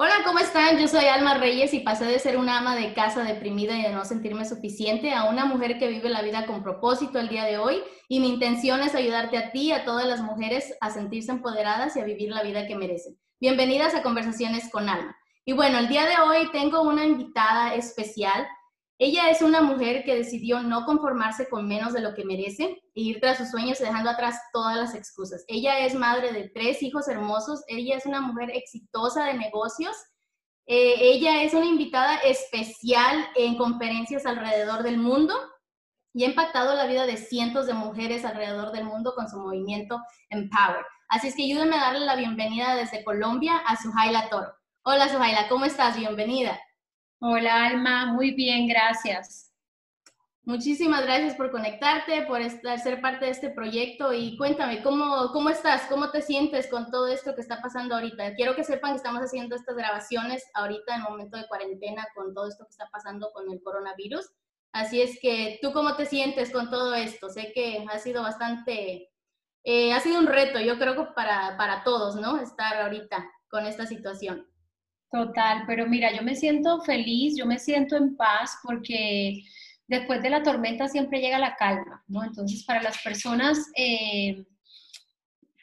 Hola, ¿cómo están? Yo soy Alma Reyes y pasé de ser una ama de casa deprimida y de no sentirme suficiente a una mujer que vive la vida con propósito el día de hoy. Y mi intención es ayudarte a ti y a todas las mujeres a sentirse empoderadas y a vivir la vida que merecen. Bienvenidas a Conversaciones con Alma. Y bueno, el día de hoy tengo una invitada especial ella es una mujer que decidió no conformarse con menos de lo que merece e ir tras sus sueños dejando atrás todas las excusas. Ella es madre de tres hijos hermosos, ella es una mujer exitosa de negocios, eh, ella es una invitada especial en conferencias alrededor del mundo y ha impactado la vida de cientos de mujeres alrededor del mundo con su movimiento Empower. Así es que ayúdenme a darle la bienvenida desde Colombia a Suhaila Toro. Hola Suhaila, ¿cómo estás? Bienvenida. Hola Alma, muy bien, gracias. Muchísimas gracias por conectarte, por estar, ser parte de este proyecto y cuéntame, ¿cómo, ¿cómo estás? ¿Cómo te sientes con todo esto que está pasando ahorita? Quiero que sepan que estamos haciendo estas grabaciones ahorita en momento de cuarentena con todo esto que está pasando con el coronavirus. Así es que, ¿tú cómo te sientes con todo esto? Sé que ha sido bastante, eh, ha sido un reto, yo creo que para, para todos, ¿no? Estar ahorita con esta situación. Total, pero mira, yo me siento feliz, yo me siento en paz porque después de la tormenta siempre llega la calma, ¿no? Entonces, para las personas eh,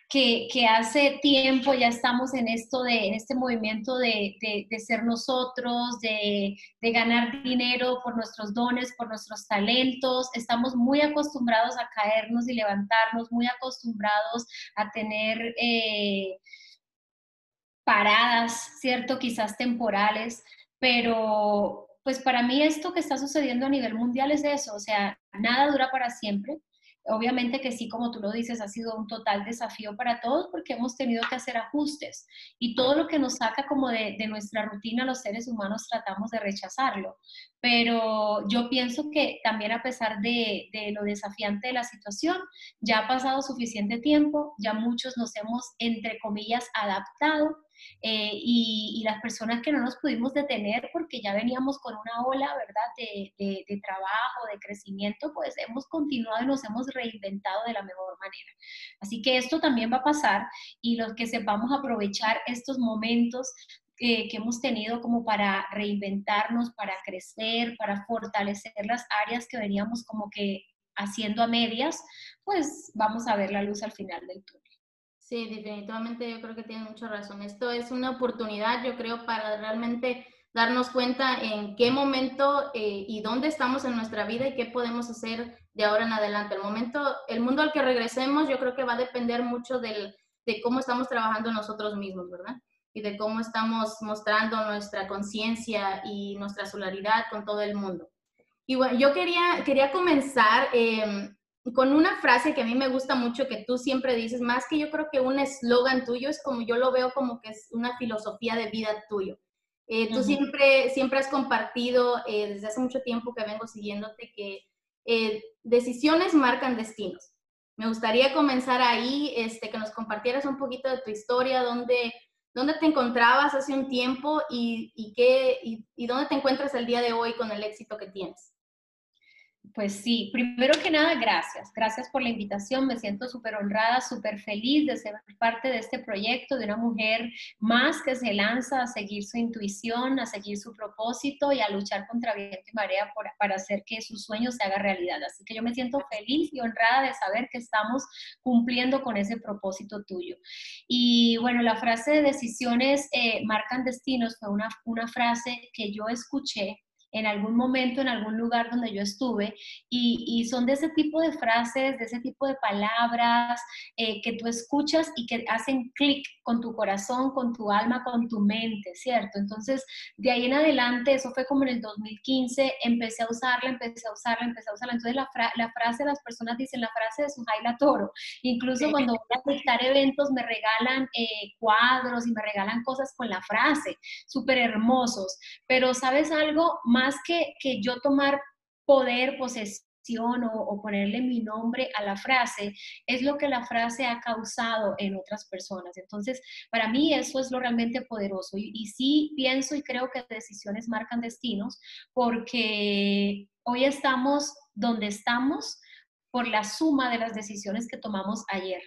que, hace tiempo ya estamos en esto de, en este movimiento de, ser nosotros, de, ganar dinero por nuestros dones, por nuestros talentos, estamos muy acostumbrados a caernos y levantarnos, muy acostumbrados a tener... Eh, paradas, ¿cierto? Quizás temporales, pero pues para mí esto que está sucediendo a nivel mundial es eso, o sea, nada dura para siempre. Obviamente que sí, como tú lo dices, ha sido un total desafío para todos porque hemos tenido que hacer ajustes y todo lo que nos saca como de, nuestra rutina los seres humanos tratamos de rechazarlo. Pero yo pienso que también a pesar de, de lo desafiante de la situación, ya ha pasado suficiente tiempo, ya muchos nos hemos, entre comillas, adaptado eh, y, las personas que no nos pudimos detener porque ya veníamos con una ola, ¿verdad?, de, trabajo, de crecimiento, pues hemos continuado y nos hemos reinventado de la mejor manera. Así que esto también va a pasar y los que sepamos aprovechar estos momentos que hemos tenido como para reinventarnos, para crecer, para fortalecer las áreas que veníamos como que haciendo a medias, pues vamos a ver la luz al final del túnel. Sí, definitivamente yo creo que tiene mucha razón. Esto es una oportunidad, yo creo, para realmente darnos cuenta en qué momento eh, y dónde estamos en nuestra vida y qué podemos hacer de ahora en adelante. El momento, el mundo al que regresemos, yo creo que va a depender mucho del, de cómo estamos trabajando nosotros mismos, ¿verdad? Y de cómo estamos mostrando nuestra conciencia y nuestra solidaridad con todo el mundo. Y bueno, yo quería, quería comenzar eh, con una frase que a mí me gusta mucho, que tú siempre dices, más que yo creo que un eslogan tuyo, es como yo lo veo como que es una filosofía de vida tuyo. Eh, tú siempre, siempre has compartido, eh, desde hace mucho tiempo que vengo siguiéndote, que eh, decisiones marcan destinos. Me gustaría comenzar ahí, este, que nos compartieras un poquito de tu historia, dónde, dónde te encontrabas hace un tiempo y, y, qué, y dónde te encuentras el día de hoy con el éxito que tienes. Pues sí, primero que nada, gracias. Gracias por la invitación. Me siento súper honrada, súper feliz de ser parte de este proyecto, de una mujer más que se lanza a seguir su intuición, a seguir su propósito y a luchar contra viento y marea para hacer que su sueño se haga realidad. Así que yo me siento feliz y honrada de saber que estamos cumpliendo con ese propósito tuyo. Y bueno, la frase de decisiones eh, marcan destinos fue una, una frase que yo escuché en algún momento, en algún lugar donde yo estuve, y, son de ese tipo de frases, de ese tipo de palabras eh, que tú escuchas y que hacen clic con tu corazón, con tu alma, con tu mente, ¿cierto? Entonces, de ahí en adelante, eso fue como en el 2015, empecé a usarla, empecé a usarla, empecé a usarla. Entonces, la, la frase, las personas dicen la frase de Sujaila Toro. Incluso cuando voy a dictar eventos, me regalan eh, cuadros y me regalan cosas con la frase, súper hermosos. Pero, ¿sabes algo? Más que, que yo tomar poder, posesión, o, ponerle mi nombre a la frase, es lo que la frase ha causado en otras personas. Entonces, para mí eso es lo realmente poderoso. Y, y sí pienso y creo que decisiones marcan destinos porque hoy estamos donde estamos por la suma de las decisiones que tomamos ayer.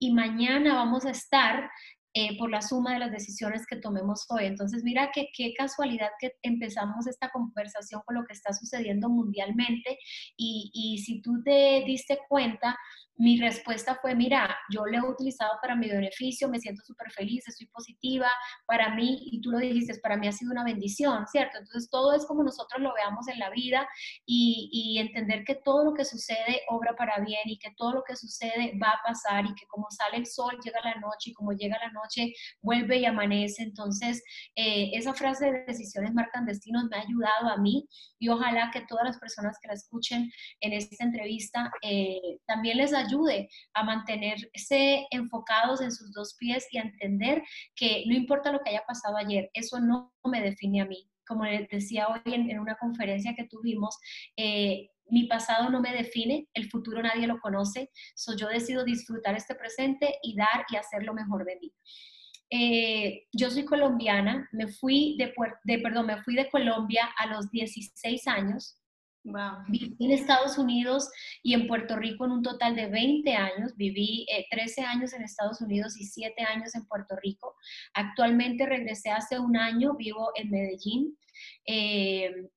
Y mañana vamos a estar eh, por la suma de las decisiones que tomemos hoy. Entonces, mira que qué casualidad que empezamos esta conversación con lo que está sucediendo mundialmente y, y si tú te diste cuenta, mi respuesta fue, mira, yo lo he utilizado para mi beneficio, me siento súper feliz, estoy positiva, para mí, y tú lo dijiste, para mí ha sido una bendición, ¿cierto? Entonces todo es como nosotros lo veamos en la vida y, entender que todo lo que sucede obra para bien y que todo lo que sucede va a pasar y que como sale el sol, llega la noche y como llega la noche, vuelve y amanece. Entonces, eh, esa frase de decisiones marcan destinos me ha ayudado a mí y ojalá que todas las personas que la escuchen en esta entrevista eh, también les ayude ayude a mantenerse enfocados en sus dos pies y a entender que no importa lo que haya pasado ayer, eso no me define a mí. Como les decía hoy en, una conferencia que tuvimos, eh, mi pasado no me define, el futuro nadie lo conoce, so yo decido disfrutar este presente y dar y hacer lo mejor de mí. Eh, yo soy colombiana, me fui de, de, perdón, me fui de Colombia a los 16 años Viví en Estados Unidos y en Puerto Rico en un total de 20 años. Viví 13 eh, años en Estados Unidos y 7 años en Puerto Rico. Actualmente regresé hace un año, vivo en Medellín. Eh,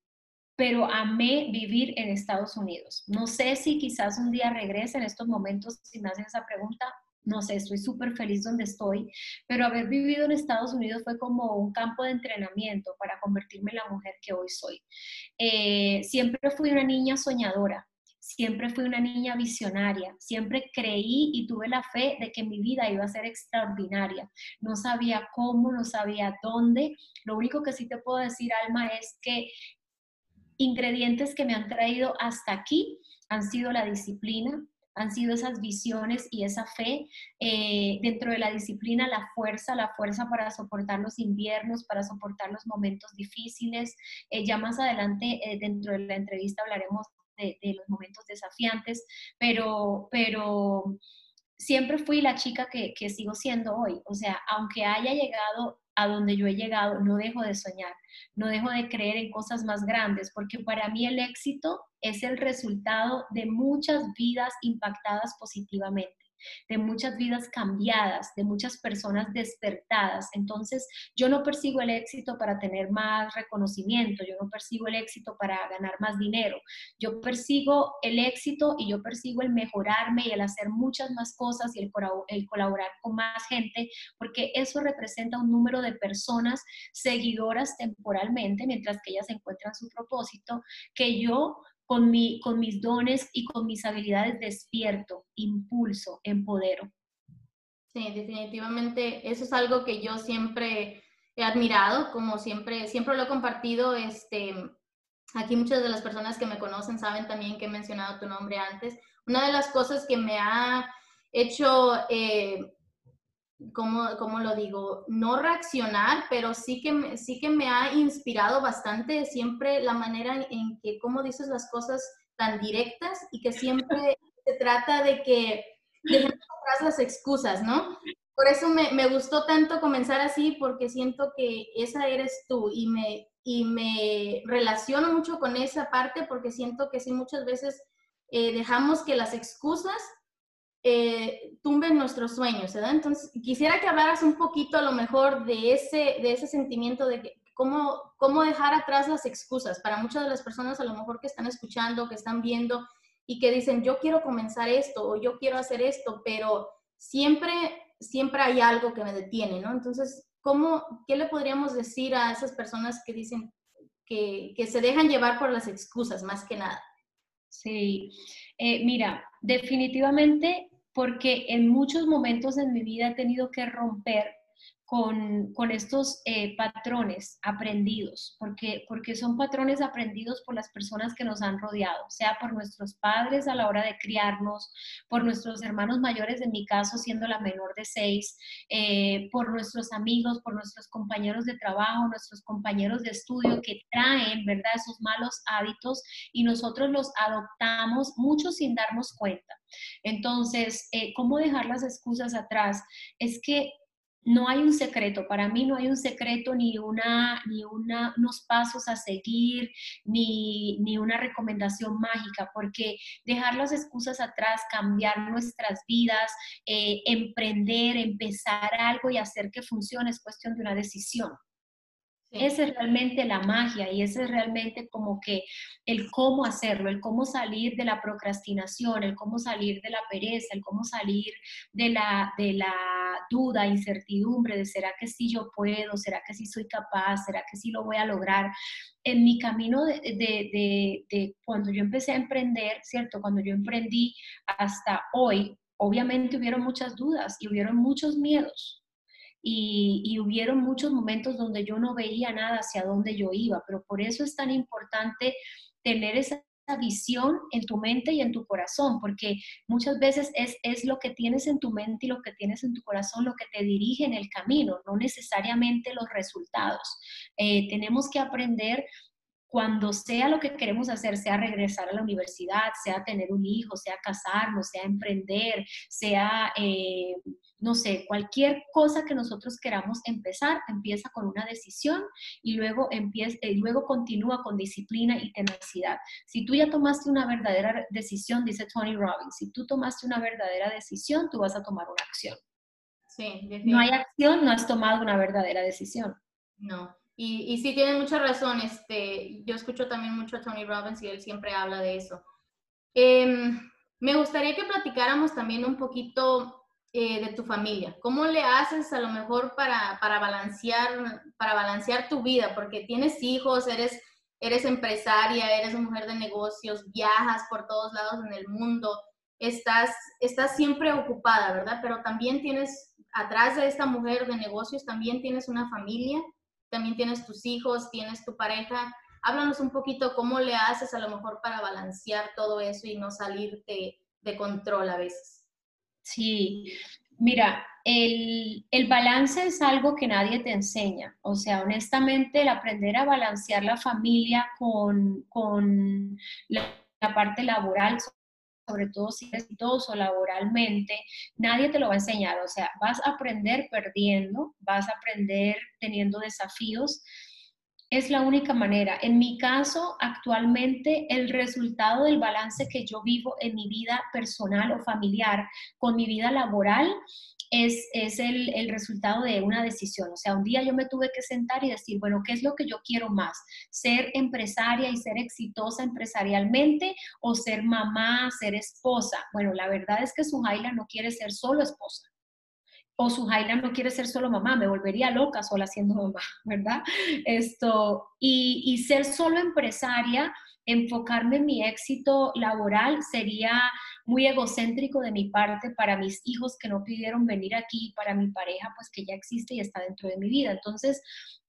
pero amé vivir en Estados Unidos. No sé si quizás un día regrese en estos momentos, si me hacen esa pregunta, no sé, estoy súper feliz donde estoy, pero haber vivido en Estados Unidos fue como un campo de entrenamiento para convertirme en la mujer que hoy soy. Eh, siempre fui una niña soñadora, siempre fui una niña visionaria, siempre creí y tuve la fe de que mi vida iba a ser extraordinaria. No sabía cómo, no sabía dónde. Lo único que sí te puedo decir, Alma, es que ingredientes que me han traído hasta aquí han sido la disciplina, han sido esas visiones y esa fe eh, dentro de la disciplina, la fuerza, la fuerza para soportar los inviernos, para soportar los momentos difíciles. Eh, ya más adelante eh, dentro de la entrevista hablaremos de, los momentos desafiantes, pero, pero siempre fui la chica que, que sigo siendo hoy. O sea, aunque haya llegado a donde yo he llegado, no dejo de soñar, no dejo de creer en cosas más grandes, porque para mí el éxito es el resultado de muchas vidas impactadas positivamente de muchas vidas cambiadas, de muchas personas despertadas. Entonces, yo no persigo el éxito para tener más reconocimiento, yo no persigo el éxito para ganar más dinero, yo persigo el éxito y yo persigo el mejorarme y el hacer muchas más cosas y el, colaborar con más gente, porque eso representa un número de personas seguidoras temporalmente, mientras que ellas encuentran su propósito, que yo con, mi, con mis dones y con mis habilidades despierto, impulso, empodero. Sí, definitivamente eso es algo que yo siempre he admirado, como siempre, siempre lo he compartido. Este, aquí muchas de las personas que me conocen saben también que he mencionado tu nombre antes. Una de las cosas que me ha hecho eh, ¿cómo, lo digo? No reaccionar, pero sí que, sí que me ha inspirado bastante siempre la manera en que, cómo dices las cosas tan directas y que siempre se trata de que dejemos atrás las excusas, ¿no? Por eso me, me, gustó tanto comenzar así, porque siento que esa eres tú y me, y me relaciono mucho con esa parte porque siento que sí muchas veces eh, dejamos que las excusas eh, tumben nuestros sueños, ¿verdad? Entonces, quisiera que hablaras un poquito a lo mejor de ese, de ese sentimiento de que, cómo, cómo dejar atrás las excusas para muchas de las personas a lo mejor que están escuchando, que están viendo y que dicen, yo quiero comenzar esto o yo quiero hacer esto, pero siempre, siempre hay algo que me detiene, ¿no? Entonces, ¿cómo, ¿qué le podríamos decir a esas personas que dicen, que, que se dejan llevar por las excusas más que nada. Sí, eh, mira, definitivamente porque en muchos momentos en mi vida he tenido que romper con, estos eh, patrones aprendidos, porque, porque son patrones aprendidos por las personas que nos han rodeado, sea por nuestros padres a la hora de criarnos, por nuestros hermanos mayores, en mi caso siendo la menor de seis, eh, por nuestros amigos, por nuestros compañeros de trabajo, nuestros compañeros de estudio que traen, ¿verdad?, esos malos hábitos y nosotros los adoptamos mucho sin darnos cuenta. Entonces, eh, ¿cómo dejar las excusas atrás? Es que no hay un secreto, para mí no hay un secreto ni, una, ni una, unos pasos a seguir, ni, ni, una recomendación mágica, porque dejar las excusas atrás, cambiar nuestras vidas, eh, emprender, empezar algo y hacer que funcione es cuestión de una decisión. Esa es realmente la magia y ese es realmente como que el cómo hacerlo, el cómo salir de la procrastinación, el cómo salir de la pereza, el cómo salir de la, de la duda, incertidumbre de será que sí yo puedo, será que sí soy capaz, será que sí lo voy a lograr. En mi camino de, de, de cuando yo empecé a emprender, ¿cierto? Cuando yo emprendí hasta hoy, obviamente hubieron muchas dudas y hubieron muchos miedos, y, hubieron muchos momentos donde yo no veía nada hacia dónde yo iba, pero por eso es tan importante tener esa visión en tu mente y en tu corazón, porque muchas veces es, es lo que tienes en tu mente y lo que tienes en tu corazón lo que te dirige en el camino, no necesariamente los resultados. Eh, tenemos que aprender cuando sea lo que queremos hacer, sea regresar a la universidad, sea tener un hijo, sea casarnos, sea emprender, sea, eh, no sé, cualquier cosa que nosotros queramos empezar, empieza con una decisión y luego, empieza, y luego continúa con disciplina y tenacidad. Si tú ya tomaste una verdadera decisión, dice Tony Robbins, si tú tomaste una verdadera decisión, tú vas a tomar una acción. Sí, no hay acción, no has tomado una verdadera decisión. No, y, y sí, tiene mucha razón. Este, yo escucho también mucho a Tony Robbins y él siempre habla de eso. Em, me gustaría que platicáramos también un poquito eh, de tu familia. ¿Cómo le haces a lo mejor para, para, balancear, para balancear tu vida? Porque tienes hijos, eres, eres empresaria, eres mujer de negocios, viajas por todos lados en el mundo, estás, estás siempre ocupada, ¿verdad? Pero también tienes, atrás de esta mujer de negocios, también tienes una familia también tienes tus hijos, tienes tu pareja. Háblanos un poquito cómo le haces a lo mejor para balancear todo eso y no salirte de control a veces. Sí, mira, el, balance es algo que nadie te enseña. O sea, honestamente, el aprender a balancear la familia con, la, la parte laboral sobre todo si eres exitoso laboralmente, nadie te lo va a enseñar. O sea, vas a aprender perdiendo, vas a aprender teniendo desafíos. Es la única manera. En mi caso, actualmente, el resultado del balance que yo vivo en mi vida personal o familiar con mi vida laboral es, es el, el, resultado de una decisión. O sea, un día yo me tuve que sentar y decir, bueno, ¿qué es lo que yo quiero más? ¿Ser empresaria y ser exitosa empresarialmente o ser mamá, ser esposa? Bueno, la verdad es que Suhaila no quiere ser solo esposa. O Suhaila no quiere ser solo mamá, me volvería loca sola siendo mamá, ¿verdad? Esto, y, y ser solo empresaria, enfocarme en mi éxito laboral sería muy egocéntrico de mi parte para mis hijos que no pidieron venir aquí, para mi pareja, pues que ya existe y está dentro de mi vida. Entonces,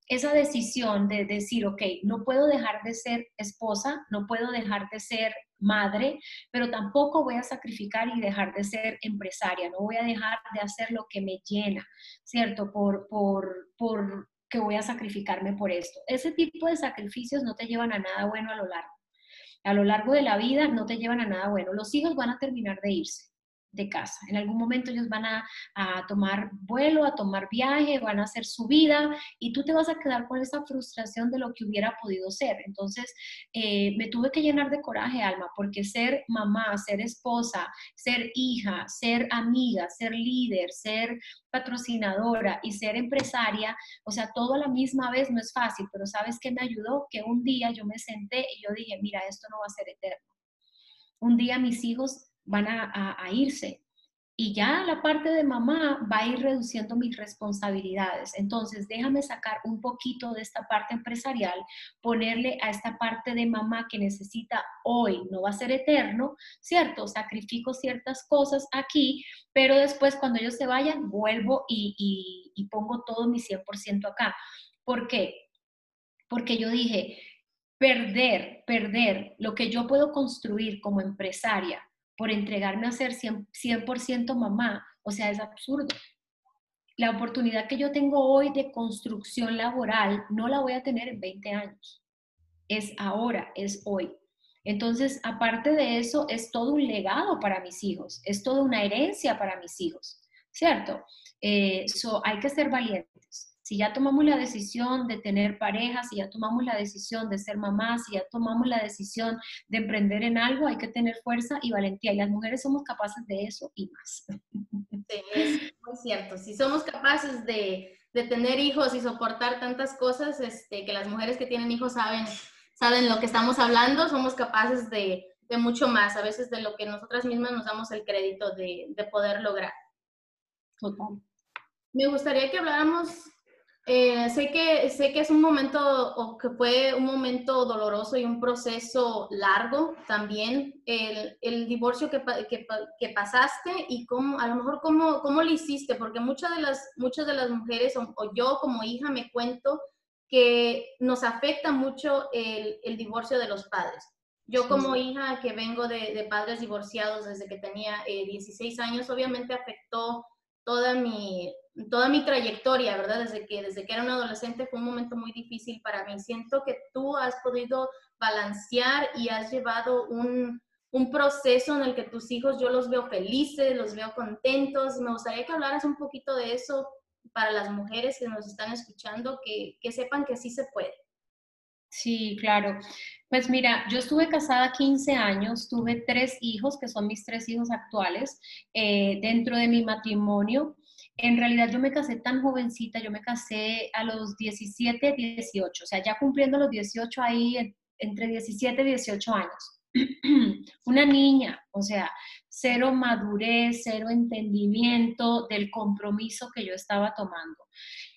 esa decisión de decir, ok, no puedo dejar de ser esposa, no puedo dejar de ser madre, pero tampoco voy a sacrificar y dejar de ser empresaria, no voy a dejar de hacer lo que me llena, ¿cierto? Por, por, por que voy a sacrificarme por esto. Ese tipo de sacrificios no te llevan a nada bueno a lo largo a lo largo de la vida no te llevan a nada bueno. Los hijos van a terminar de irse de casa. En algún momento ellos van a, tomar vuelo, a tomar viaje, van a hacer su vida y tú te vas a quedar con esa frustración de lo que hubiera podido ser. Entonces, eh, me tuve que llenar de coraje, Alma, porque ser mamá, ser esposa, ser hija, ser amiga, ser líder, ser patrocinadora y ser empresaria, o sea, todo a la misma vez no es fácil, pero ¿sabes qué me ayudó? Que un día yo me senté y yo dije, mira, esto no va a ser eterno. Un día mis hijos van a, irse. y ya la parte de mamá va a ir reduciendo mis responsabilidades. Entonces, déjame sacar un poquito de esta parte empresarial, ponerle a esta parte de mamá que necesita hoy, no va a ser eterno, ¿cierto? Sacrifico ciertas cosas aquí, pero después cuando ellos se vayan, vuelvo y, y pongo todo mi 100% acá. ¿Por qué? Porque yo dije, perder, perder lo que yo puedo construir como empresaria por entregarme a ser 100%, mamá, o sea, es absurdo. La oportunidad que yo tengo hoy de construcción laboral no la voy a tener en 20 años. Es ahora, es hoy. Entonces, aparte de eso, es todo un legado para mis hijos, es toda una herencia para mis hijos, ¿cierto? Eh, hay que ser valientes. Si ya tomamos la decisión de tener pareja, si ya tomamos la decisión de ser mamá, si ya tomamos la decisión de emprender en algo, hay que tener fuerza y valentía. Y las mujeres somos capaces de eso y más. Sí, es muy cierto. Si somos capaces de, de tener hijos y soportar tantas cosas, este, que las mujeres que tienen hijos saben, saben lo que estamos hablando, somos capaces de, de mucho más, a veces de lo que nosotras mismas nos damos el crédito de, de poder lograr. Total. Me gustaría que habláramos eh, sé, que, sé que es un momento, o que fue un momento doloroso y un proceso largo también, el, el divorcio que, que, que, pasaste y cómo, a lo mejor cómo, cómo lo hiciste, porque muchas de las, muchas de las mujeres, o, yo como hija me cuento que nos afecta mucho el, el divorcio de los padres. Yo como hija que vengo de, de, padres divorciados desde que tenía 16 eh, años, obviamente afectó toda mi, toda mi trayectoria, ¿verdad? Desde que, desde que era un adolescente fue un momento muy difícil para mí. Siento que tú has podido balancear y has llevado un, un proceso en el que tus hijos yo los veo felices, los veo contentos. Me gustaría que hablaras un poquito de eso para las mujeres que nos están escuchando, que, que sepan que sí se puede. Sí, claro. Pues mira, yo estuve casada 15 años, tuve tres hijos, que son mis tres hijos actuales, eh, dentro de mi matrimonio. En realidad yo me casé tan jovencita, yo me casé a los 17, 18, o sea, ya cumpliendo los 18 ahí, entre 17 y 18 años. Una niña, o sea, cero madurez, cero entendimiento del compromiso que yo estaba tomando.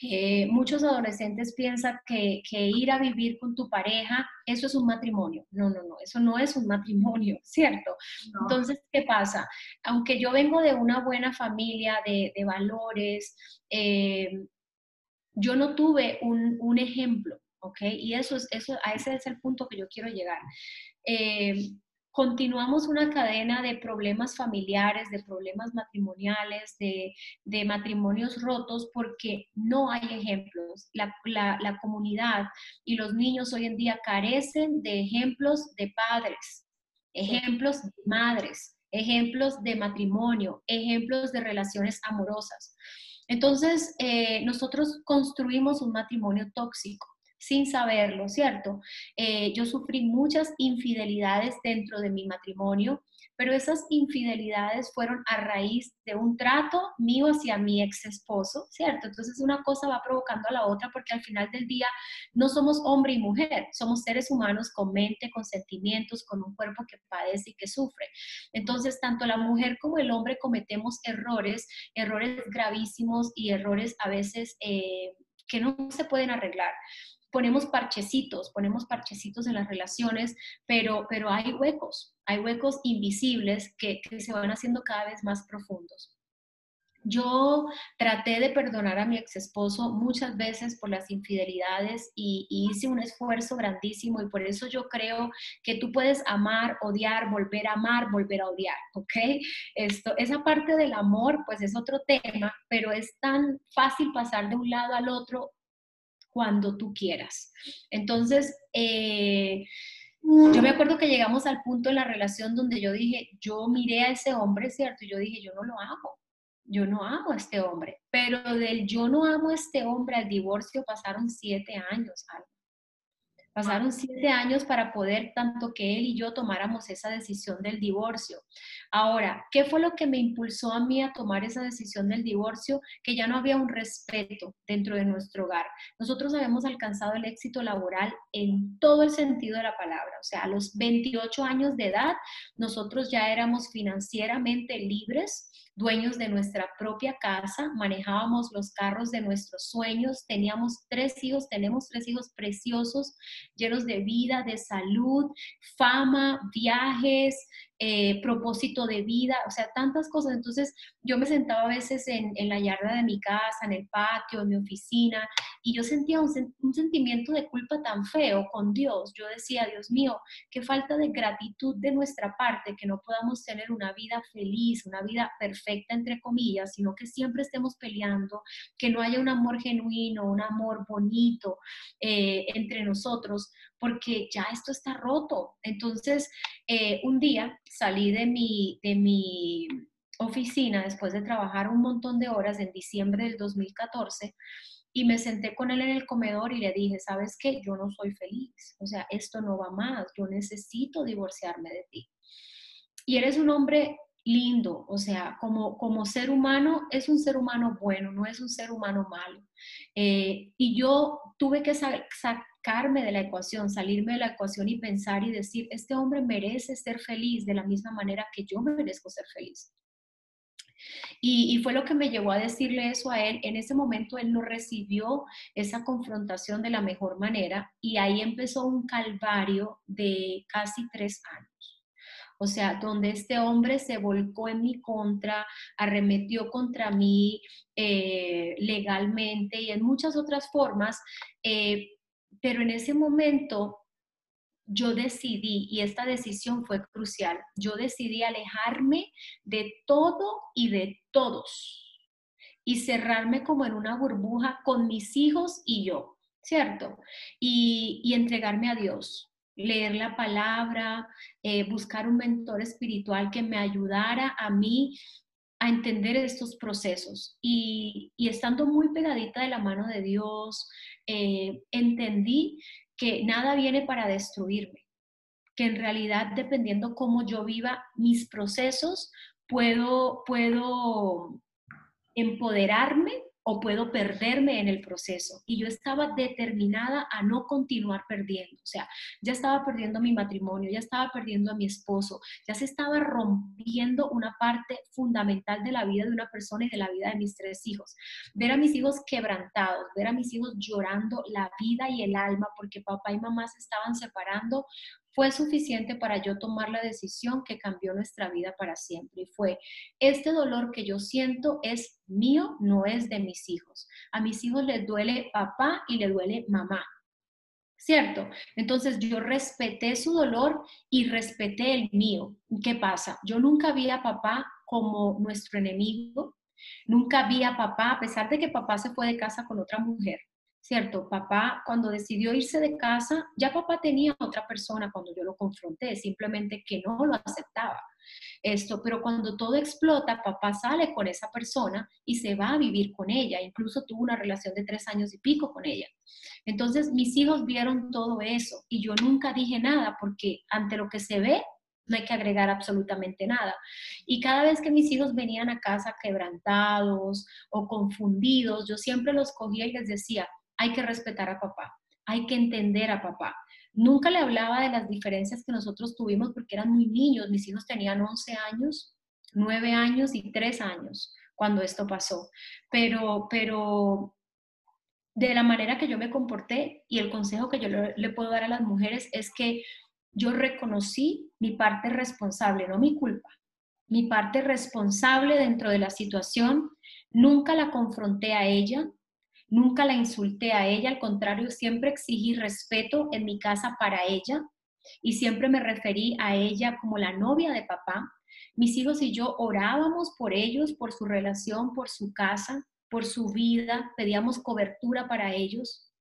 Eh, muchos adolescentes piensan que, ir a vivir con tu pareja, eso es un matrimonio. No, no, no, eso no es un matrimonio, ¿cierto? Entonces, ¿qué pasa? Aunque yo vengo de una buena familia de, valores, eh, yo no tuve un, ejemplo, ¿ok? Y eso es, eso, a ese es el punto que yo quiero llegar. Eh, continuamos una cadena de problemas familiares, de problemas matrimoniales, de, matrimonios rotos, porque no hay ejemplos. La, comunidad y los niños hoy en día carecen de ejemplos de padres, ejemplos de madres, ejemplos de matrimonio, ejemplos de relaciones amorosas. Entonces, eh, nosotros construimos un matrimonio tóxico sin saberlo, ¿cierto? Eh, yo sufrí muchas infidelidades dentro de mi matrimonio, pero esas infidelidades fueron a raíz de un trato mío hacia mi ex esposo, ¿cierto? Entonces una cosa va provocando a la otra porque al final del día no somos hombre y mujer, somos seres humanos con mente, con sentimientos, con un cuerpo que padece y que sufre. Entonces tanto la mujer como el hombre cometemos errores, errores gravísimos y errores a veces eh, que no se pueden arreglar ponemos parchecitos, ponemos parchecitos en las relaciones, pero, pero hay huecos, hay huecos invisibles que, se van haciendo cada vez más profundos. Yo traté de perdonar a mi ex esposo muchas veces por las infidelidades y, hice un esfuerzo grandísimo y por eso yo creo que tú puedes amar, odiar, volver a amar, volver a odiar, ¿ok? Esto, esa parte del amor pues es otro tema, pero es tan fácil pasar de un lado al otro cuando tú quieras. Entonces, eh, yo me acuerdo que llegamos al punto en la relación donde yo dije, yo miré a ese hombre, ¿cierto? Y yo dije, yo no lo amo, yo no amo a este hombre. Pero del yo no amo a este hombre al divorcio pasaron siete años. Pasaron siete años para poder tanto que él y yo tomáramos esa decisión del divorcio. Ahora, ¿qué fue lo que me impulsó a mí a tomar esa decisión del divorcio? Que ya no había un respeto dentro de nuestro hogar. Nosotros habíamos alcanzado el éxito laboral en todo el sentido de la palabra. O sea, a los 28 años de edad, nosotros ya éramos financieramente libres dueños de nuestra propia casa, manejábamos los carros de nuestros sueños, teníamos tres hijos, tenemos tres hijos preciosos, llenos de vida, de salud, fama, viajes, eh, propósito de vida, o sea, tantas cosas. Entonces yo me sentaba a veces en, la yarda de mi casa, en el patio, en mi oficina, y yo sentía un, sentimiento de culpa tan feo con Dios. Yo decía, Dios mío, qué falta de gratitud de nuestra parte, que no podamos tener una vida feliz, una vida perfecta, entre comillas, sino que siempre estemos peleando, que no haya un amor genuino, un amor bonito eh, entre nosotros porque ya esto está roto. Entonces, eh, un día salí de mi, de mi oficina después de trabajar un montón de horas en diciembre del 2014 y me senté con él en el comedor y le dije, sabes qué, yo no soy feliz, o sea, esto no va más, yo necesito divorciarme de ti. Y eres un hombre lindo, o sea, como, como ser humano, es un ser humano bueno, no es un ser humano malo. Eh, y yo tuve que sacar de la ecuación, salirme de la ecuación y pensar y decir, este hombre merece ser feliz de la misma manera que yo merezco ser feliz. Y, fue lo que me llevó a decirle eso a él. En ese momento él no recibió esa confrontación de la mejor manera y ahí empezó un calvario de casi tres años. O sea, donde este hombre se volcó en mi contra, arremetió contra mí eh, legalmente y en muchas otras formas, eh, pero en ese momento yo decidí, y esta decisión fue crucial, yo decidí alejarme de todo y de todos y cerrarme como en una burbuja con mis hijos y yo, ¿cierto? Y, entregarme a Dios, leer la palabra, eh, buscar un mentor espiritual que me ayudara a mí a entender estos procesos. Y, y estando muy pegadita de la mano de Dios, eh, entendí que nada viene para destruirme, que en realidad dependiendo cómo yo viva mis procesos, puedo, puedo empoderarme o puedo perderme en el proceso. Y yo estaba determinada a no continuar perdiendo. O sea, ya estaba perdiendo mi matrimonio, ya estaba perdiendo a mi esposo, ya se estaba rompiendo una parte fundamental de la vida de una persona y de la vida de mis tres hijos. Ver a mis hijos quebrantados, ver a mis hijos llorando la vida y el alma porque papá y mamá se estaban separando, fue suficiente para yo tomar la decisión que cambió nuestra vida para siempre. Y fue, este dolor que yo siento es mío, no es de mis hijos. A mis hijos les duele papá y le duele mamá. ¿Cierto? Entonces yo respeté su dolor y respeté el mío. ¿Qué pasa? Yo nunca vi a papá como nuestro enemigo, nunca vi a papá, a pesar de que papá se fue de casa con otra mujer, ¿cierto? Papá, cuando decidió irse de casa, ya papá tenía otra persona cuando yo lo confronté, simplemente que no lo aceptaba. Esto, pero cuando todo explota, papá sale con esa persona y se va a vivir con ella. Incluso tuvo una relación de tres años y pico con ella. Entonces, mis hijos vieron todo eso y yo nunca dije nada porque ante lo que se ve, no hay que agregar absolutamente nada. Y cada vez que mis hijos venían a casa quebrantados o confundidos, yo siempre los cogía y les decía, hay que respetar a papá, hay que entender a papá. Nunca le hablaba de las diferencias que nosotros tuvimos porque eran muy niños. Mis hijos tenían 11 años, 9 años y 3 años cuando esto pasó. Pero, pero de la manera que yo me comporté y el consejo que yo le, puedo dar a las mujeres es que yo reconocí mi parte responsable, no mi culpa, mi parte responsable dentro de la situación. Nunca la confronté a ella, Nunca la insulté a ella, al contrario, siempre exigí respeto en mi casa para ella y siempre me referí a ella como la novia de papá. Mis hijos y yo orábamos por ellos, por su relación, por su casa, por su vida, pedíamos cobertura para ellos.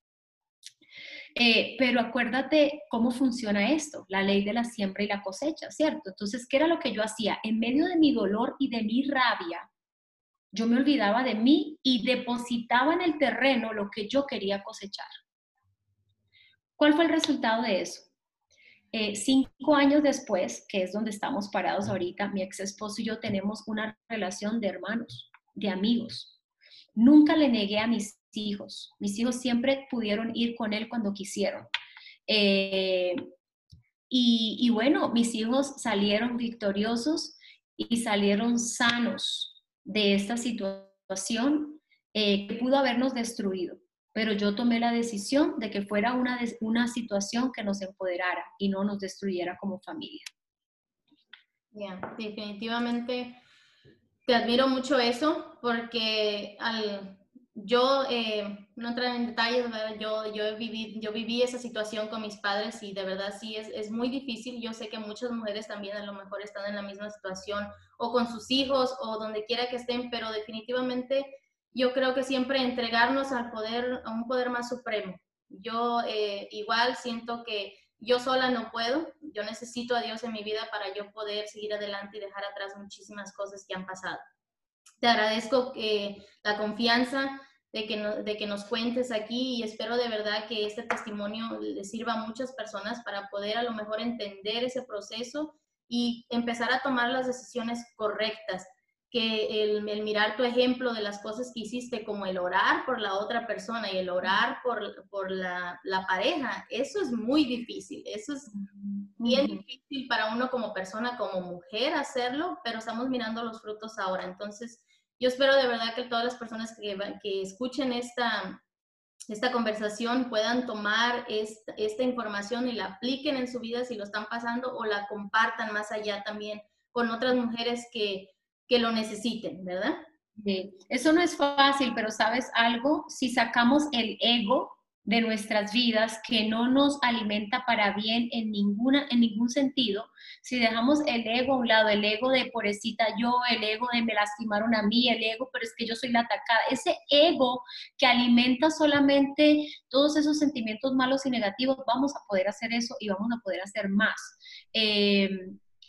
Eh, pero acuérdate cómo funciona esto, la ley de la siembra y la cosecha, ¿cierto? Entonces, ¿qué era lo que yo hacía? En medio de mi dolor y de mi rabia, yo me olvidaba de mí y depositaba en el terreno lo que yo quería cosechar. ¿Cuál fue el resultado de eso? Eh, cinco años después, que es donde estamos parados ahorita, mi ex esposo y yo tenemos una relación de hermanos, de amigos. Nunca le negué a mis hijos. Mis hijos siempre pudieron ir con él cuando quisieron. Eh, y, bueno, mis hijos salieron victoriosos y salieron sanos de esta situación eh, que pudo habernos destruido. Pero yo tomé la decisión de que fuera una, una situación que nos empoderara y no nos destruyera como familia. definitivamente te admiro mucho eso porque al, yo, eh, no entrar en detalles, yo, yo, viví, yo viví esa situación con mis padres y de verdad sí es, es, muy difícil. Yo sé que muchas mujeres también a lo mejor están en la misma situación o con sus hijos o donde quiera que estén, pero definitivamente yo creo que siempre entregarnos al poder, a un poder más supremo. Yo eh, igual siento que yo sola no puedo, yo necesito a Dios en mi vida para yo poder seguir adelante y dejar atrás muchísimas cosas que han pasado. Te agradezco eh, la confianza de que, de que nos cuentes aquí y espero de verdad que este testimonio le sirva a muchas personas para poder a lo mejor entender ese proceso y empezar a tomar las decisiones correctas. Que el, mirar tu ejemplo de las cosas que hiciste, como el orar por la otra persona y el orar por, por la, la pareja, eso es muy difícil. Eso es bien difícil para uno como persona, como mujer hacerlo, pero estamos mirando los frutos ahora. Entonces, yo espero de verdad que todas las personas que, escuchen esta, esta conversación puedan tomar esta, esta, información y la apliquen en su vida si lo están pasando o la compartan más allá también con otras mujeres que, que lo necesiten, ¿verdad? Sí. Eso no es fácil, pero sabes algo, si sacamos el ego de nuestras vidas que no nos alimenta para bien en, ninguna, en ningún sentido, si dejamos el ego a un lado, el ego de pobrecita yo, el ego de me lastimaron a mí, el ego, pero es que yo soy la atacada, ese ego que alimenta solamente todos esos sentimientos malos y negativos, vamos a poder hacer eso y vamos a poder hacer más. Eh,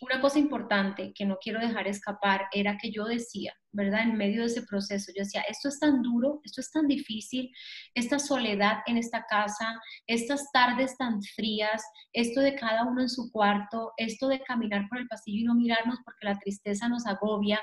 una cosa importante que no quiero dejar escapar era que yo decía, ¿verdad? En medio de ese proceso, yo decía, esto es tan duro, esto es tan difícil, esta soledad en esta casa, estas tardes tan frías, esto de cada uno en su cuarto, esto de caminar por el pasillo y no mirarnos porque la tristeza nos agobia,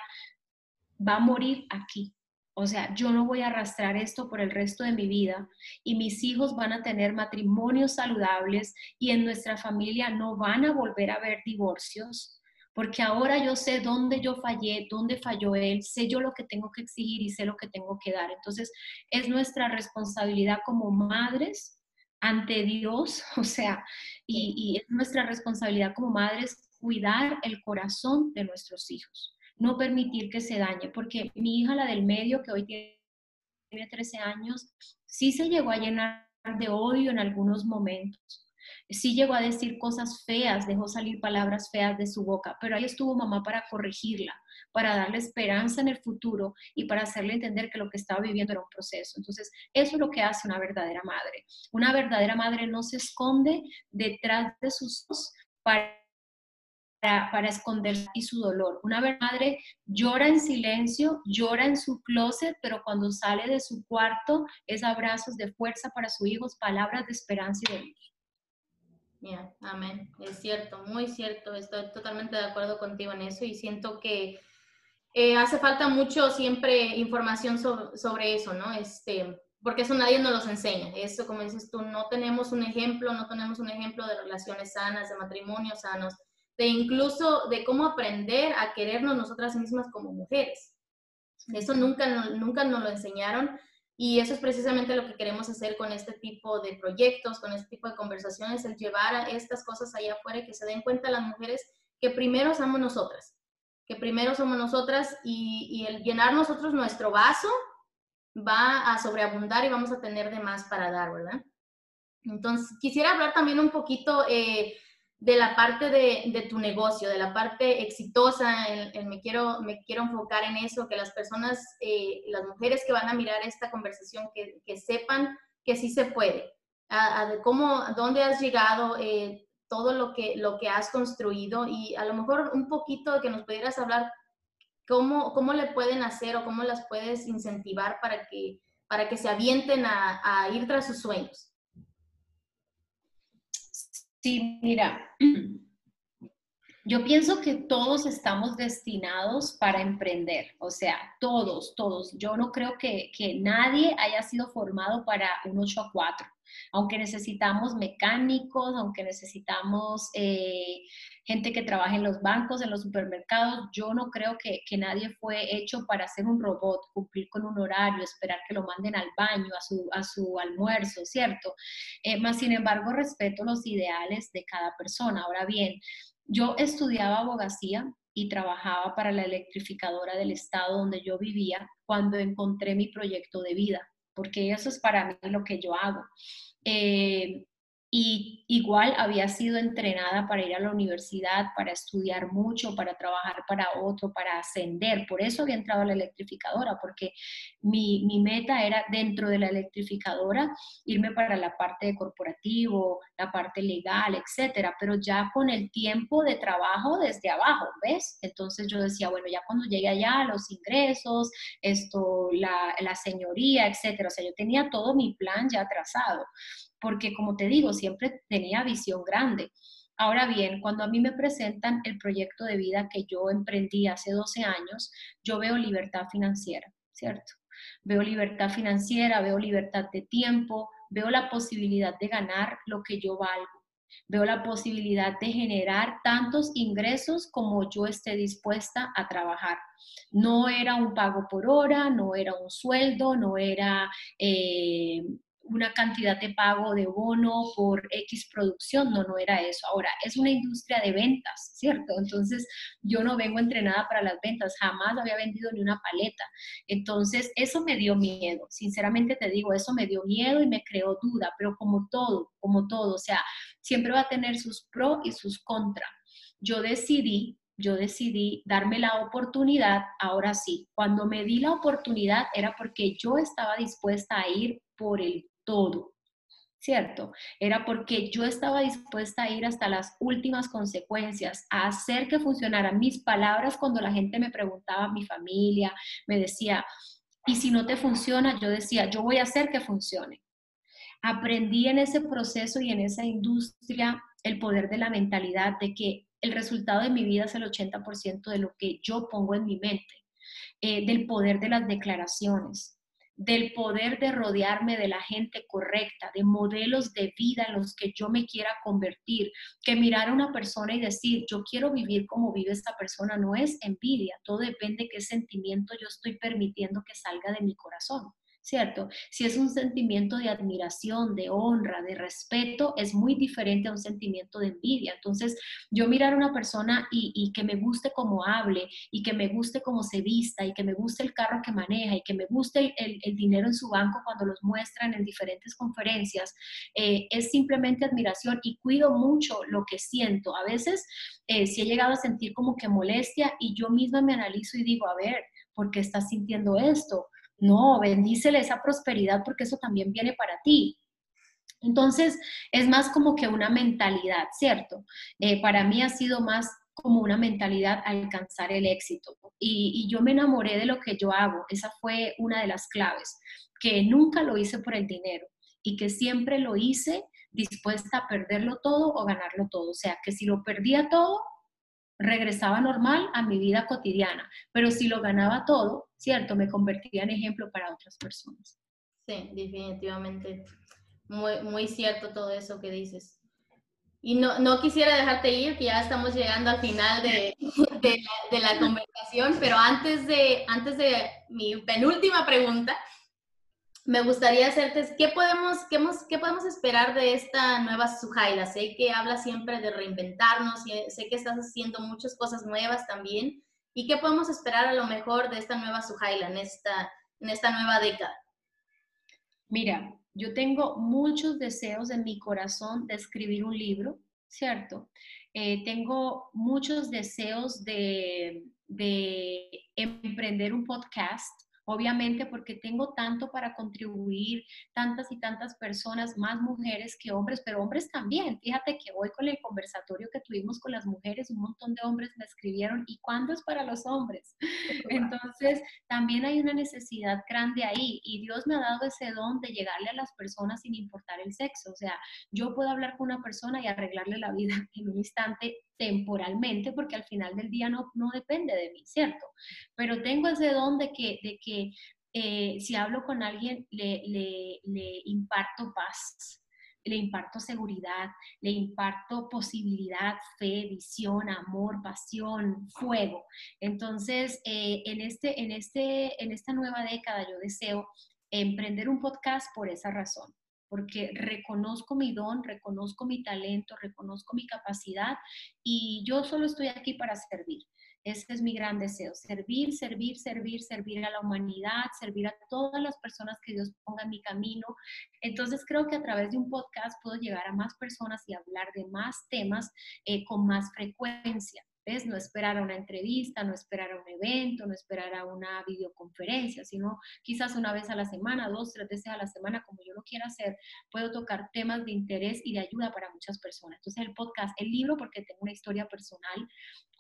va a morir aquí. O sea, yo no voy a arrastrar esto por el resto de mi vida y mis hijos van a tener matrimonios saludables y en nuestra familia no van a volver a haber divorcios, porque ahora yo sé dónde yo fallé, dónde falló él, sé yo lo que tengo que exigir y sé lo que tengo que dar. Entonces, es nuestra responsabilidad como madres ante Dios, o sea, y, y es nuestra responsabilidad como madres cuidar el corazón de nuestros hijos no permitir que se dañe, porque mi hija, la del medio, que hoy tiene 13 años, sí se llegó a llenar de odio en algunos momentos. Sí llegó a decir cosas feas, dejó salir palabras feas de su boca, pero ahí estuvo mamá para corregirla, para darle esperanza en el futuro y para hacerle entender que lo que estaba viviendo era un proceso. Entonces, eso es lo que hace una verdadera madre. Una verdadera madre no se esconde detrás de sus ojos para para, esconder y su dolor. Una madre llora en silencio, llora en su closet, pero cuando sale de su cuarto es abrazos de fuerza para sus hijos, palabras de esperanza y de. Yeah, amén. Es cierto, muy cierto. Estoy totalmente de acuerdo contigo en eso y siento que eh, hace falta mucho siempre información sobre, sobre, eso, ¿no? Este, porque eso nadie nos los enseña. Eso, como dices tú, no tenemos un ejemplo, no tenemos un ejemplo de relaciones sanas, de matrimonios sanos de incluso de cómo aprender a querernos nosotras mismas como mujeres. Eso nunca, nunca nos lo enseñaron y eso es precisamente lo que queremos hacer con este tipo de proyectos, con este tipo de conversaciones, el llevar a estas cosas allá afuera y que se den cuenta las mujeres que primero somos nosotras, que primero somos nosotras y, el llenar nosotros nuestro vaso va a sobreabundar y vamos a tener de más para dar, ¿verdad? Entonces, quisiera hablar también un poquito eh, de la parte de, tu negocio, de la parte exitosa, me, quiero, me quiero enfocar en eso, que las personas, eh, las mujeres que van a mirar esta conversación, que, sepan que sí se puede, a, cómo, dónde has llegado, eh, todo lo que, lo que has construido y a lo mejor un poquito de que nos pudieras hablar cómo, cómo le pueden hacer o cómo las puedes incentivar para que, para que se avienten a ir tras sus sueños. Sí, mira, yo pienso que todos estamos destinados para emprender, o sea, todos, todos. Yo no creo que, nadie haya sido formado para un 8 a 4, aunque necesitamos mecánicos, aunque necesitamos eh, gente que trabaje en los bancos, en los supermercados, yo no creo que, nadie fue hecho para ser un robot, cumplir con un horario, esperar que lo manden al baño, a su, a su almuerzo, ¿cierto? Eh, más sin embargo, respeto los ideales de cada persona. Ahora bien, yo estudiaba abogacía y trabajaba para la electrificadora del estado donde yo vivía cuando encontré mi proyecto de vida, porque eso es para mí lo que yo hago. Eh, y igual había sido entrenada para ir a la universidad, para estudiar mucho, para trabajar para otro, para ascender. Por eso había entrado a la electrificadora, porque mi, meta era dentro de la electrificadora irme para la parte de corporativo, la parte legal, etcétera, pero ya con el tiempo de trabajo desde abajo, ¿ves? Entonces yo decía, bueno, ya cuando llegue allá, los ingresos, esto, la, la señoría, etcétera. O sea, yo tenía todo mi plan ya trazado porque como te digo, siempre tenía visión grande. Ahora bien, cuando a mí me presentan el proyecto de vida que yo emprendí hace 12 años, yo veo libertad financiera, ¿cierto? Veo libertad financiera, veo libertad de tiempo, veo la posibilidad de ganar lo que yo valgo. Veo la posibilidad de generar tantos ingresos como yo esté dispuesta a trabajar. No era un pago por hora, no era un sueldo, no era eh, una cantidad de pago de bono por X producción, no, no era eso. Ahora, es una industria de ventas, ¿cierto? Entonces, yo no vengo entrenada para las ventas, jamás había vendido ni una paleta. Entonces, eso me dio miedo, sinceramente te digo, eso me dio miedo y me creó duda, pero como todo, como todo, o sea, siempre va a tener sus pros y sus contras. Yo decidí yo decidí darme la oportunidad, ahora sí, cuando me di la oportunidad era porque yo estaba dispuesta a ir por el todo, ¿cierto? Era porque yo estaba dispuesta a ir hasta las últimas consecuencias, a hacer que funcionaran mis palabras cuando la gente me preguntaba, mi familia, me decía, y si no te funciona, yo decía, yo voy a hacer que funcione. Aprendí en ese proceso y en esa industria el poder de la mentalidad de que el resultado de mi vida es el 80% de lo que yo pongo en mi mente, eh, del poder de las declaraciones, del poder de rodearme de la gente correcta, de modelos de vida en los que yo me quiera convertir, que mirar a una persona y decir, yo quiero vivir como vive esta persona, no es envidia, todo depende de qué sentimiento yo estoy permitiendo que salga de mi corazón. ¿Cierto? Si es un sentimiento de admiración, de honra, de respeto, es muy diferente a un sentimiento de envidia. Entonces, yo mirar a una persona y, que me guste cómo hable, y que me guste cómo se vista, y que me guste el carro que maneja, y que me guste el, dinero en su banco cuando los muestran en diferentes conferencias, eh, es simplemente admiración y cuido mucho lo que siento. A veces, eh, si he llegado a sentir como que molestia y yo misma me analizo y digo, a ver, ¿por qué estás sintiendo esto? No, bendícele esa prosperidad porque eso también viene para ti. Entonces, es más como que una mentalidad, ¿cierto? Eh, para mí ha sido más como una mentalidad alcanzar el éxito. Y, y, yo me enamoré de lo que yo hago. Esa fue una de las claves, que nunca lo hice por el dinero y que siempre lo hice dispuesta a perderlo todo o ganarlo todo. O sea, que si lo perdía todo, regresaba normal a mi vida cotidiana, pero si lo ganaba todo, ¿cierto? Me convertía en ejemplo para otras personas. Sí, definitivamente. Muy, muy cierto todo eso que dices. Y no, no quisiera dejarte ir, que ya estamos llegando al final de, de, la, de la conversación, pero antes de, antes de mi penúltima pregunta, me gustaría hacerte, ¿qué podemos, qué, qué podemos esperar de esta nueva Sujaila? Sé que habla siempre de reinventarnos, sé que estás haciendo muchas cosas nuevas también. ¿Y qué podemos esperar a lo mejor de esta nueva Sujaila en esta, en esta nueva década? Mira, yo tengo muchos deseos en mi corazón de escribir un libro, ¿cierto? Eh, tengo muchos deseos de, de emprender un podcast Obviamente porque tengo tanto para contribuir, tantas y tantas personas, más mujeres que hombres, pero hombres también. Fíjate que hoy con el conversatorio que tuvimos con las mujeres, un montón de hombres me escribieron, ¿y cuándo es para los hombres? Entonces, también hay una necesidad grande ahí y Dios me ha dado ese don de llegarle a las personas sin importar el sexo. O sea, yo puedo hablar con una persona y arreglarle la vida en un instante temporalmente, porque al final del día no, no depende de mí, ¿cierto? Pero tengo ese don de que, de que eh, si hablo con alguien le, le, le imparto paz, le imparto seguridad, le imparto posibilidad, fe, visión, amor, pasión, fuego. Entonces, eh, en, este, en, este, en esta nueva década yo deseo emprender un podcast por esa razón, porque reconozco mi don, reconozco mi talento, reconozco mi capacidad y yo solo estoy aquí para servir. Ese es mi gran deseo, servir, servir, servir, servir a la humanidad, servir a todas las personas que Dios ponga en mi camino. Entonces creo que a través de un podcast puedo llegar a más personas y hablar de más temas eh, con más frecuencia. No esperar a una entrevista, no esperar a un evento, no esperar a una videoconferencia, sino quizás una vez a la semana, dos, tres veces a la semana, como yo lo quiera hacer, puedo tocar temas de interés y de ayuda para muchas personas. Entonces el podcast, el libro, porque tengo una historia personal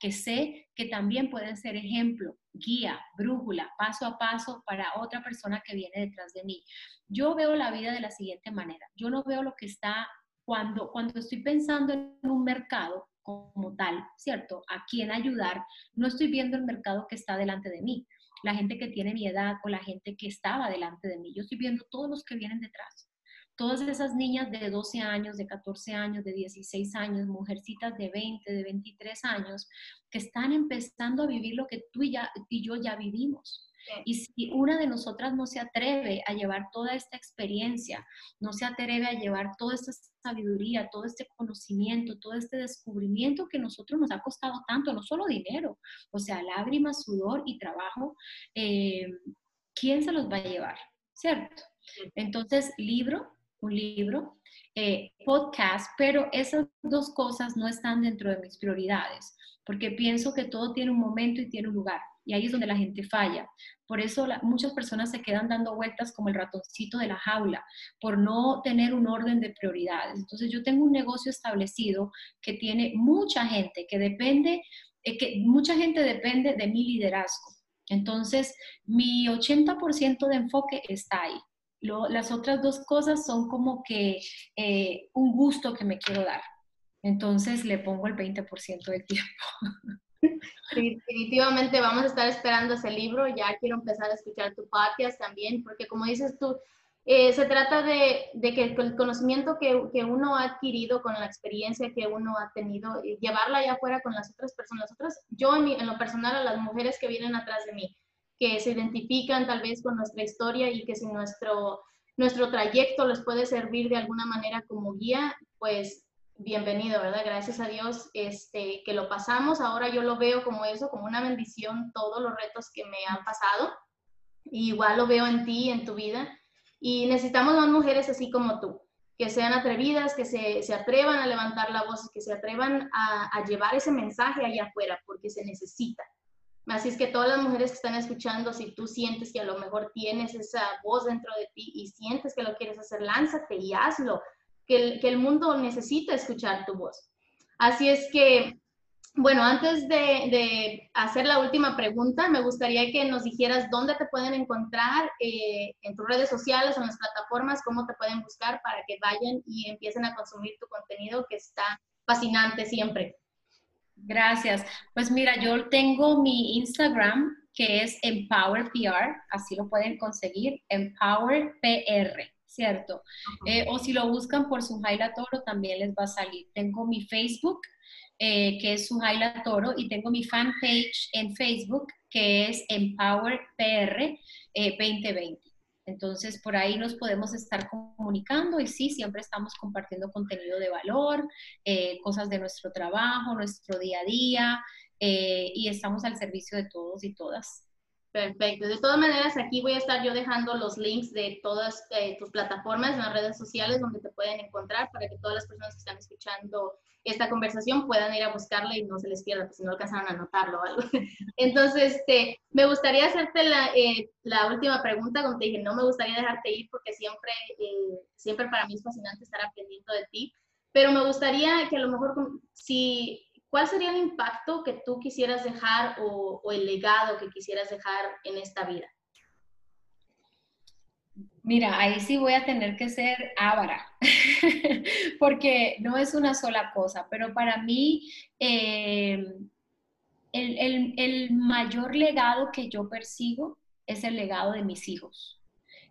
que sé que también pueden ser ejemplo, guía, brújula, paso a paso para otra persona que viene detrás de mí. Yo veo la vida de la siguiente manera. Yo no veo lo que está cuando, cuando estoy pensando en un mercado, como tal, ¿cierto? A quién ayudar, no estoy viendo el mercado que está delante de mí, la gente que tiene mi edad o la gente que estaba delante de mí, yo estoy viendo todos los que vienen detrás. Todas esas niñas de 12 años, de 14 años, de 16 años, mujercitas de 20, de 23 años, que están empezando a vivir lo que tú y, y yo ya vivimos. Y si una de nosotras no se atreve a llevar toda esta experiencia, no se atreve a llevar toda esta sabiduría, todo este conocimiento, todo este descubrimiento que a nosotros nos ha costado tanto, no solo dinero, o sea, lágrimas, sudor y trabajo, eh, ¿quién se los va a llevar? ¿Cierto? Entonces, libro, un libro, eh, podcast, pero esas dos cosas no están dentro de mis prioridades, porque pienso que todo tiene un momento y tiene un lugar. Y ahí es donde la gente falla. Por eso muchas personas se quedan dando vueltas como el ratoncito de la jaula, por no tener un orden de prioridades. Entonces yo tengo un negocio establecido que tiene mucha gente, que depende, eh, que mucha gente depende de mi liderazgo. Entonces mi 80% de enfoque está ahí. las otras dos cosas son como que eh, un gusto que me quiero dar. Entonces le pongo el 20% del tiempo. Definitivamente vamos a estar esperando ese libro. Ya quiero empezar a escuchar tu podcast también, porque como dices tú, eh, se trata de, que el conocimiento que, uno ha adquirido con la experiencia que uno ha tenido, eh, llevarla allá afuera con las otras personas. Las otras, yo en, en, lo personal, a las mujeres que vienen atrás de mí, que se identifican tal vez con nuestra historia y que si nuestro, nuestro trayecto les puede servir de alguna manera como guía, pues bienvenido, ¿verdad? Gracias a Dios este, que lo pasamos. Ahora yo lo veo como eso, como una bendición, todos los retos que me han pasado. igual lo veo en ti, en tu vida. Y necesitamos más mujeres así como tú, que sean atrevidas, que se, se atrevan a levantar la voz, que se atrevan a, a llevar ese mensaje allá afuera, porque se necesita. Así es que todas las mujeres que están escuchando, si tú sientes que a lo mejor tienes esa voz dentro de ti y sientes que lo quieres hacer, lánzate y hazlo que el, mundo necesita escuchar tu voz. Así es que, bueno, antes de, hacer la última pregunta, me gustaría que nos dijeras dónde te pueden encontrar eh, en tus redes sociales o en las plataformas, cómo te pueden buscar para que vayan y empiecen a consumir tu contenido que está fascinante siempre. Gracias. Pues mira, yo tengo mi Instagram que es EmpowerPR, así lo pueden conseguir, EmpowerPR. ¿Cierto? Eh, o si lo buscan por Sujaila Toro, también les va a salir. Tengo mi Facebook, eh, que es Sujaila Toro, y tengo mi fanpage en Facebook, que es Empower PR 2020. Eh, Entonces, por ahí nos podemos estar comunicando y sí, siempre estamos compartiendo contenido de valor, cosas de nuestro trabajo, nuestro día a día, y estamos al servicio de todos y todas. Perfecto. De todas maneras, aquí voy a estar yo dejando los links de todas eh, tus plataformas en las redes sociales donde te pueden encontrar para que todas las personas que están escuchando esta conversación puedan ir a buscarla y no se les pierda, pues si no alcanzaron a anotarlo o algo. Entonces, este, me gustaría hacerte la, eh, la, última pregunta, como te dije, no me gustaría dejarte ir porque siempre, eh, siempre para mí es fascinante estar aprendiendo de ti, pero me gustaría que a lo mejor, si ¿cuál sería el impacto que tú quisieras dejar o, el legado que quisieras dejar en esta vida? Mira, ahí sí voy a tener que ser ávara, porque no es una sola cosa, pero para mí eh, el, el mayor legado que yo persigo es el legado de mis hijos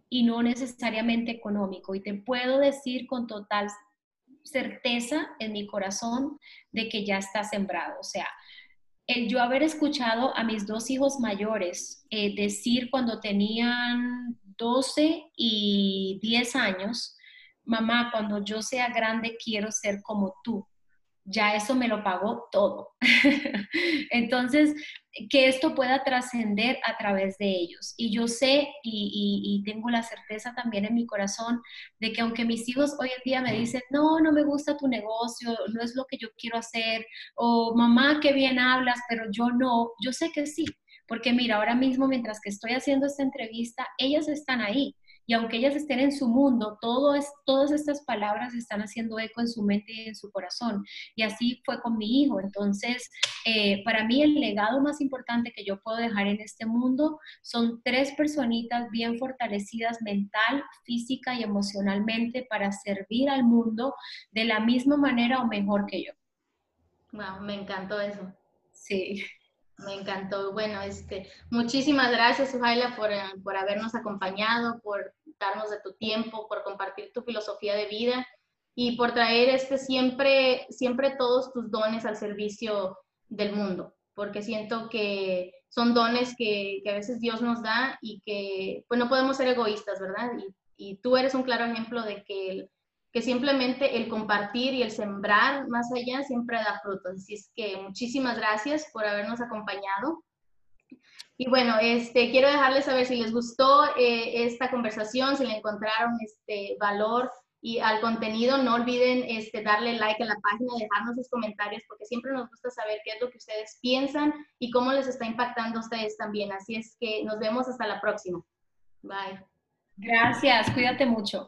y no necesariamente económico. Y te puedo decir con total certeza en mi corazón de que ya está sembrado. O sea, el yo haber escuchado a mis dos hijos mayores eh, decir cuando tenían 12 y 10 años, mamá, cuando yo sea grande quiero ser como tú ya eso me lo pagó todo. Entonces, que esto pueda trascender a través de ellos. Y yo sé y, tengo la certeza también en mi corazón de que aunque mis hijos hoy en día me dicen, no, no me gusta tu negocio, no es lo que yo quiero hacer, o mamá, qué bien hablas, pero yo no, yo sé que sí. Porque mira, ahora mismo mientras que estoy haciendo esta entrevista, ellas están ahí y aunque ellas estén en su mundo, todo es, todas estas palabras están haciendo eco en su mente y en su corazón. Y así fue con mi hijo. Entonces, eh, para mí el legado más importante que yo puedo dejar en este mundo son tres personitas bien fortalecidas mental, física y emocionalmente para servir al mundo de la misma manera o mejor que yo. Wow, me encantó eso. Sí. Me encantó. Bueno, este, muchísimas gracias, Suhaila, por, eh, por habernos acompañado, por darnos de tu tiempo, por compartir tu filosofía de vida y por traer este siempre, siempre todos tus dones al servicio del mundo, porque siento que son dones que, que a veces Dios nos da y que pues no podemos ser egoístas, ¿verdad? Y, y tú eres un claro ejemplo de que que simplemente el compartir y el sembrar más allá siempre da frutos. Así es que muchísimas gracias por habernos acompañado. Y bueno, este, quiero dejarles saber si les gustó eh, esta conversación, si le encontraron este valor y al contenido, no olviden este, darle like a la página, dejarnos sus comentarios, porque siempre nos gusta saber qué es lo que ustedes piensan y cómo les está impactando a ustedes también. Así es que nos vemos hasta la próxima. Bye. Gracias, cuídate mucho.